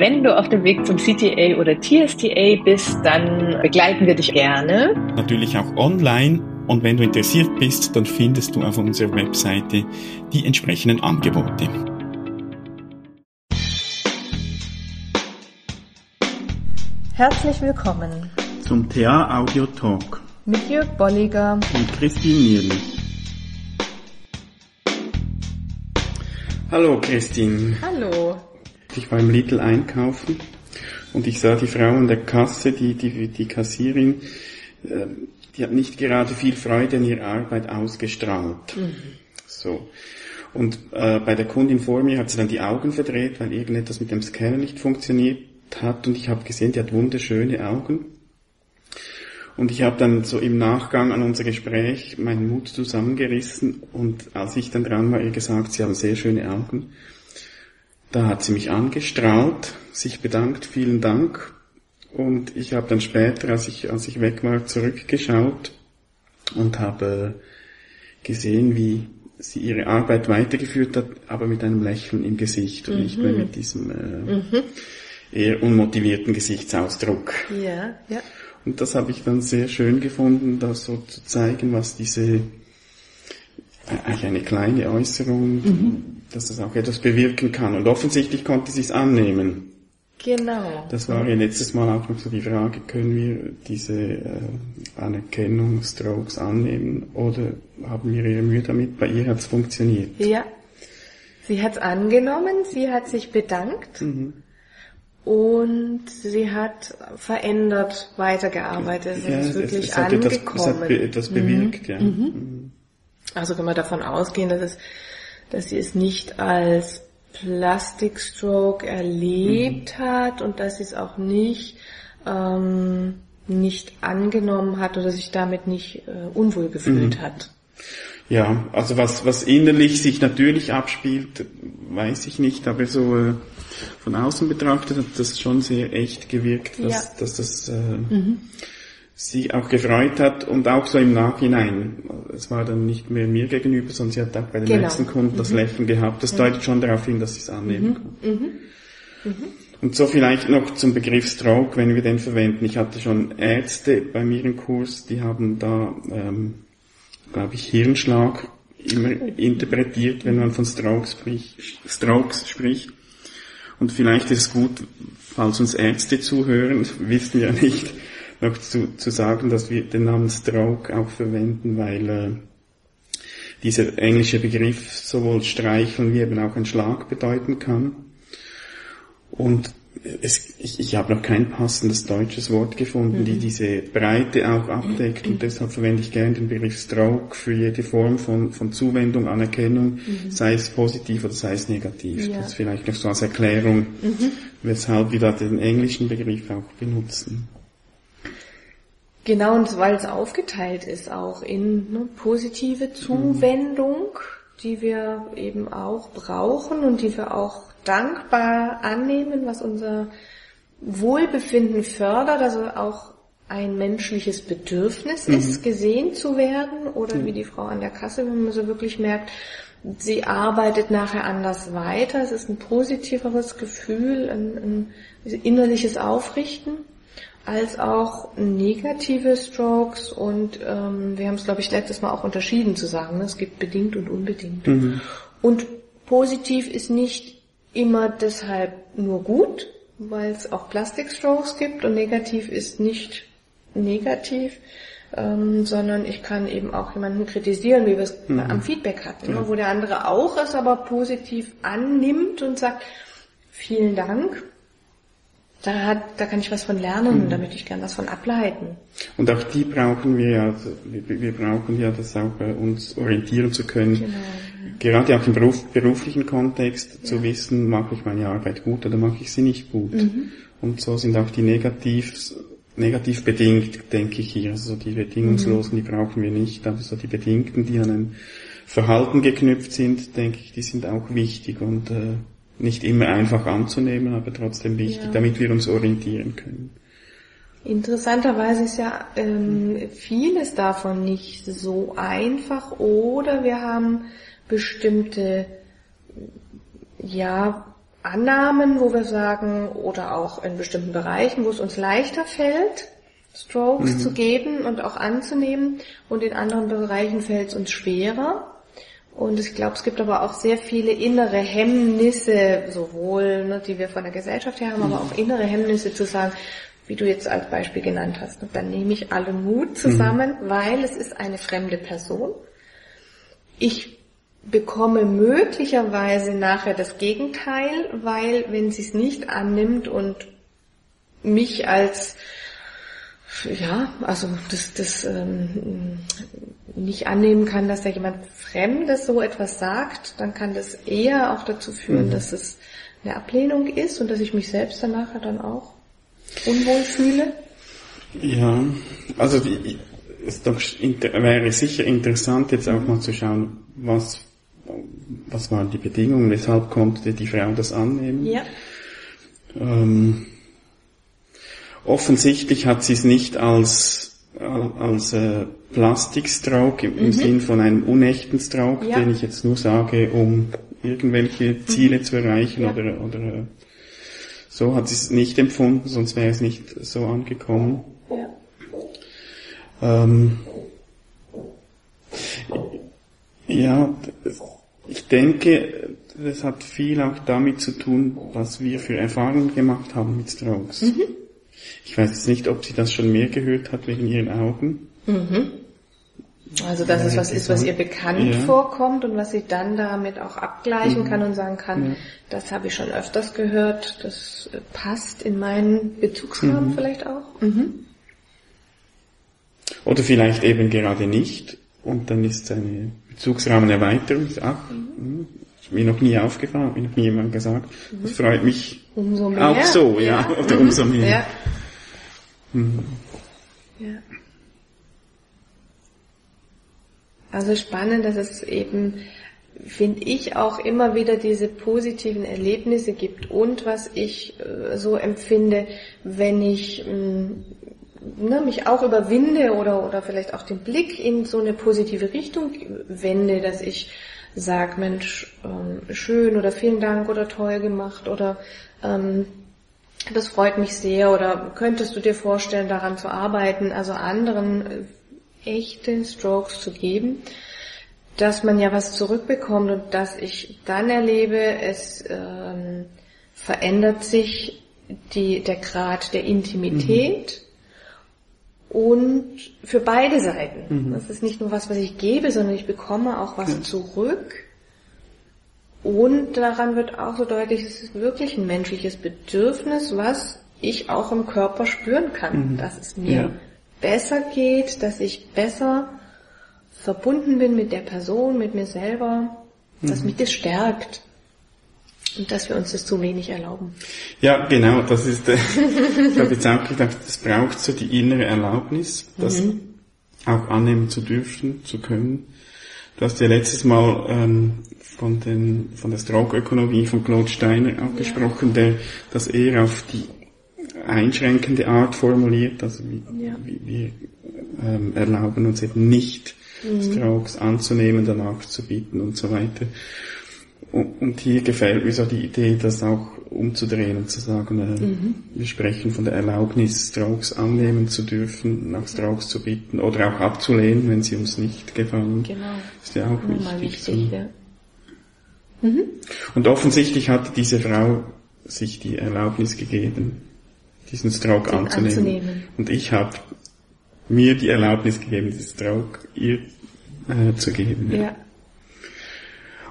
Wenn du auf dem Weg zum CTA oder TSTA bist, dann begleiten wir dich gerne. Natürlich auch online. Und wenn du interessiert bist, dann findest du auf unserer Webseite die entsprechenden Angebote. Herzlich willkommen zum TA Audio Talk mit Jörg Bolliger und Christine Nierli. Hallo Christine. Hallo. Ich war im Lidl einkaufen und ich sah die Frau an der Kasse, die, die, die Kassierin, äh, die hat nicht gerade viel Freude an ihrer Arbeit ausgestrahlt. Mhm. So. Und äh, bei der Kundin vor mir hat sie dann die Augen verdreht, weil irgendetwas mit dem Scanner nicht funktioniert hat und ich habe gesehen, die hat wunderschöne Augen. Und ich habe dann so im Nachgang an unser Gespräch meinen Mut zusammengerissen und als ich dann dran war, ihr gesagt, sie haben sehr schöne Augen. Da hat sie mich angestrahlt, sich bedankt, vielen Dank. Und ich habe dann später, als ich, als ich weg war, zurückgeschaut und habe gesehen, wie sie ihre Arbeit weitergeführt hat, aber mit einem Lächeln im Gesicht und mhm. nicht mehr mhm. mit diesem äh, mhm. eher unmotivierten Gesichtsausdruck. Ja, ja. Und das habe ich dann sehr schön gefunden, da so zu zeigen, was diese eigentlich eine kleine Äußerung, mhm. Dass das auch etwas bewirken kann. Und offensichtlich konnte sie es annehmen. Genau. Das war ja letztes Mal auch noch so die Frage, können wir diese äh, Anerkennung Strokes annehmen oder haben wir ihre Mühe damit? Bei ihr hat es funktioniert. Ja. Sie hat es angenommen, sie hat sich bedankt. Mhm. Und sie hat verändert weitergearbeitet. Ja, es ist wirklich es, es hat angekommen. Etwas, es hat etwas bewirkt, mhm. ja. Mhm. mhm. Also können wir davon ausgehen, dass es, dass sie es nicht als Plastikstroke erlebt mhm. hat und dass sie es auch nicht ähm, nicht angenommen hat oder sich damit nicht äh, unwohl gefühlt mhm. hat. Ja, also was was innerlich sich natürlich abspielt, weiß ich nicht, aber so äh, von außen betrachtet hat das schon sehr echt gewirkt, dass, ja. dass das äh, mhm sie auch gefreut hat und auch so im Nachhinein. Es war dann nicht mehr mir gegenüber, sondern sie hat auch bei den genau. nächsten Kunden das mhm. Lächeln gehabt. Das ja. deutet schon darauf hin, dass sie es annehmen mhm. kann. Mhm. mhm. Und so vielleicht noch zum Begriff Stroke, wenn wir den verwenden. Ich hatte schon Ärzte bei mir im Kurs, die haben da, ähm, glaube ich, Hirnschlag immer interpretiert, wenn man von Strokes spricht. Strokes spricht. Und vielleicht ist es gut, falls uns Ärzte zuhören, wissen wir ja nicht, noch zu, zu sagen, dass wir den Namen Stroke auch verwenden, weil äh, dieser englische Begriff sowohl streicheln wie eben auch ein Schlag bedeuten kann. Und es, ich, ich habe noch kein passendes deutsches Wort gefunden, mhm. die diese Breite auch abdeckt und deshalb verwende ich gerne den Begriff Stroke für jede Form von, von Zuwendung, Anerkennung, mhm. sei es positiv oder sei es negativ. Ja. Das vielleicht noch so als Erklärung, mhm. weshalb wir da den englischen Begriff auch benutzen. Genau, und weil es aufgeteilt ist auch in ne, positive Zuwendung, die wir eben auch brauchen und die wir auch dankbar annehmen, was unser Wohlbefinden fördert, also auch ein menschliches Bedürfnis mhm. ist, gesehen zu werden oder mhm. wie die Frau an der Kasse, wenn man so wirklich merkt, sie arbeitet nachher anders weiter, es ist ein positiveres Gefühl, ein, ein innerliches Aufrichten als auch negative Strokes und ähm, wir haben es, glaube ich, letztes Mal auch unterschieden zu sagen. Ne? Es gibt bedingt und unbedingt. Mhm. Und positiv ist nicht immer deshalb nur gut, weil es auch Plastikstrokes gibt und negativ ist nicht negativ, ähm, sondern ich kann eben auch jemanden kritisieren, wie wir es mhm. am Feedback hatten, ne? wo der andere auch es aber positiv annimmt und sagt, vielen Dank, da, hat, da kann ich was von lernen, mhm. da möchte ich gern was von ableiten. Und auch die brauchen wir ja, also wir, wir brauchen ja das auch bei uns orientieren zu können. Genau. Gerade auch im Beruf, beruflichen Kontext ja. zu wissen, mache ich meine Arbeit gut oder mache ich sie nicht gut. Mhm. Und so sind auch die negativ, negativ bedingt, denke ich hier. Also die bedingungslosen, mhm. die brauchen wir nicht, aber so die bedingten, die an ein Verhalten geknüpft sind, denke ich, die sind auch wichtig und äh, nicht immer einfach anzunehmen, aber trotzdem wichtig, ja. damit wir uns orientieren können. Interessanterweise ist ja ähm, vieles davon nicht so einfach oder wir haben bestimmte ja Annahmen, wo wir sagen, oder auch in bestimmten Bereichen, wo es uns leichter fällt, Strokes mhm. zu geben und auch anzunehmen und in anderen Bereichen fällt es uns schwerer. Und ich glaube, es gibt aber auch sehr viele innere Hemmnisse, sowohl ne, die wir von der Gesellschaft her haben, aber auch innere Hemmnisse zu sagen, wie du jetzt als Beispiel genannt hast. Und dann nehme ich alle Mut zusammen, mhm. weil es ist eine fremde Person. Ich bekomme möglicherweise nachher das Gegenteil, weil wenn sie es nicht annimmt und mich als ja, also das, das ähm, nicht annehmen kann, dass da jemand Fremdes so etwas sagt, dann kann das eher auch dazu führen, mhm. dass es eine Ablehnung ist und dass ich mich selbst danach dann auch unwohl fühle. Ja, also die, es doch wäre sicher interessant jetzt auch mal zu schauen, was was waren die Bedingungen, weshalb konnte die Frau das annehmen. Ja. Ähm, offensichtlich hat sie es nicht als, als äh, Plastikstroke im, mhm. Sinn von einem unechten Stroke, ja. den ich jetzt nur sage, um irgendwelche mhm. Ziele mhm. zu erreichen ja. oder, oder äh, so hat sie es nicht empfunden, sonst wäre es nicht so angekommen. Ja. Ähm, ja, ich denke, das hat viel auch damit zu tun, was wir für Erfahrungen gemacht haben mit Strokes. Mhm. Ich weiß jetzt nicht, ob sie das schon mehr gehört hat wegen ihren Augen. Mhm. Also dass es was ist, was ihr bekannt ja. vorkommt und was sie dann damit auch abgleichen mhm. kann und sagen kann, ja. das habe ich schon öfters gehört, das passt in meinen Bezugsrahmen mhm. vielleicht auch. Mhm. Oder vielleicht eben gerade nicht und dann ist eine Bezugsrahmenerweiterung. Ach, mhm. ist mir noch nie aufgefallen, hat mir noch nie jemand gesagt. Mhm. Das freut mich umso mehr. auch so, ja, ja. oder umso mehr. Mhm. ja. Also spannend, dass es eben, finde ich, auch immer wieder diese positiven Erlebnisse gibt und was ich äh, so empfinde, wenn ich mh, mm, ne, mich auch überwinde oder, oder vielleicht auch den Blick in so eine positive Richtung wende, dass ich sage, Mensch, ähm, schön oder vielen Dank oder toll gemacht oder ähm, das freut mich sehr oder könntest du dir vorstellen, daran zu arbeiten, also anderen äh, echte Strokes zu geben, dass man ja was zurückbekommt und dass ich dann erlebe, es ähm, verändert sich die, der Grad der Intimität. Mhm und für beide Seiten. Mhm. Das ist nicht nur was, was ich gebe, sondern ich bekomme auch was ja. zurück. Und daran wird auch so deutlich, es ist wirklich ein menschliches Bedürfnis, was ich auch im Körper spüren kann, mhm. dass es mir ja. besser geht, dass ich besser verbunden bin mit der Person, mit mir selber, dass mhm. mich das stärkt. Und dass wir uns das zu wenig erlauben. Ja, genau, das ist, äh, ich habe jetzt auch gedacht, es braucht so die innere Erlaubnis, das mhm. auch annehmen zu dürfen, zu können. Du hast ja letztes Mal ähm, von, den, von der Stroke-Ökonomie von Claude Steiner auch ja. gesprochen, der das eher auf die einschränkende Art formuliert, also wie, ja. wie wir ähm, erlauben uns eben nicht mhm. Strokes anzunehmen, danach zu bieten und so weiter. Und hier gefällt mir so die Idee, das auch umzudrehen und zu sagen, äh, mhm. wir sprechen von der Erlaubnis, Strokes annehmen zu dürfen, nach Strokes zu bitten oder auch abzulehnen, wenn sie uns nicht gefallen. Genau. Ist ja auch wichtig. wichtig ja. mhm. Und offensichtlich hat diese Frau sich die Erlaubnis gegeben, diesen Stroke anzunehmen. anzunehmen. Und ich habe mir die Erlaubnis gegeben, diesen Stroke ihr äh, zu geben. Ja. ja.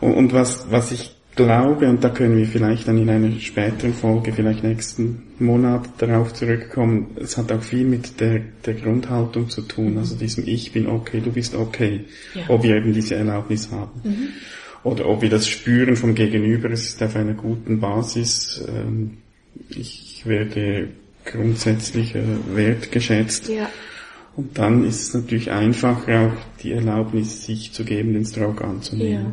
Und, und was, was ich glaube, und da können wir vielleicht dann in einer späteren Folge, vielleicht nächsten Monat darauf zurückkommen, es hat auch viel mit der, der Grundhaltung zu tun, also diesem Ich bin okay, du bist okay, ja. ob wir eben diese Erlaubnis haben. Mhm. Oder ob wir das spüren vom Gegenüber, es ist auf einer guten Basis, ähm, ich werde grundsätzlich wertgeschätzt. Ja. Und dann ist es natürlich einfacher auch die Erlaubnis, sich zu geben, den Stroke anzunehmen. Ja.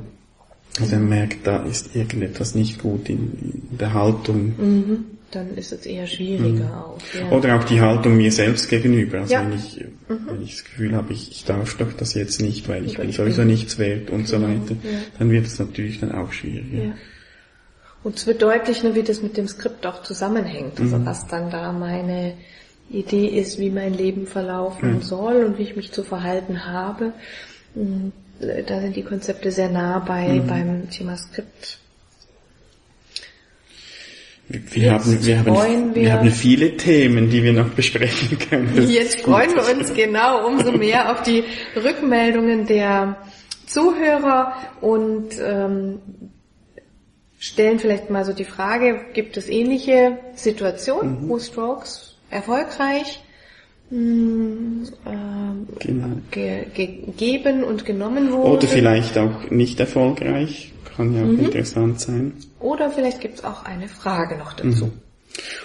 Also er merkt, da ist irgendetwas nicht gut in, in der Haltung. Mhm. Dann ist es eher schwieriger mhm. auch. Ja. Oder auch die Haltung mir selbst gegenüber. Also ja. wenn, ich, mhm. wenn ich das Gefühl habe, ich, ich darf doch das jetzt nicht, weil ich bin sowieso nichts wert und so weiter, ja. dann wird es natürlich dann auch schwieriger. Und es wird deutlich, wie das mit dem Skript auch zusammenhängt. Also mhm. was dann da meine Idee ist, wie mein Leben verlaufen mhm. soll und wie ich mich zu verhalten habe. Mm, da sind die Konzepte sehr nah bei mhm. beim Thema Skript. Wir haben, wir, haben, wir, wir haben viele Themen, die wir noch besprechen können. Jetzt freuen wir uns genau umso mehr auf die Rückmeldungen der Zuhörer und ähm, stellen vielleicht mal so die Frage, gibt es ähnliche Situationen, mhm. wo Strokes erfolgreich genau. ge gegeben und genommen wurden? Oder vielleicht auch nicht erfolgreich, kann ja auch mhm. interessant sein. Oder vielleicht gibt es auch eine Frage noch dazu. Mhm.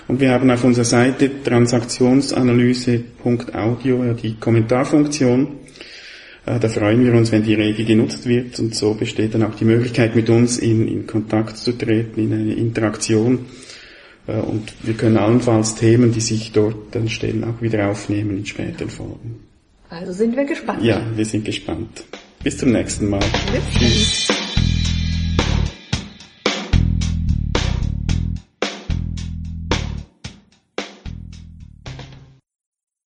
Und wir haben auf unserer Seite transaktionsanalyse.audio die Kommentarfunktion. Äh, da freuen wir uns, wenn die rege genutzt wird und so besteht dann auch die Möglichkeit, mit uns in, in Kontakt zu treten, in eine Interaktion. Äh, und wir können allenfalls Themen, die sich dort dann stellen, auch wieder aufnehmen in späteren Folgen. Also sind wir gespannt. Ja, wir sind gespannt. Bis zum nächsten Mal. Tschüss.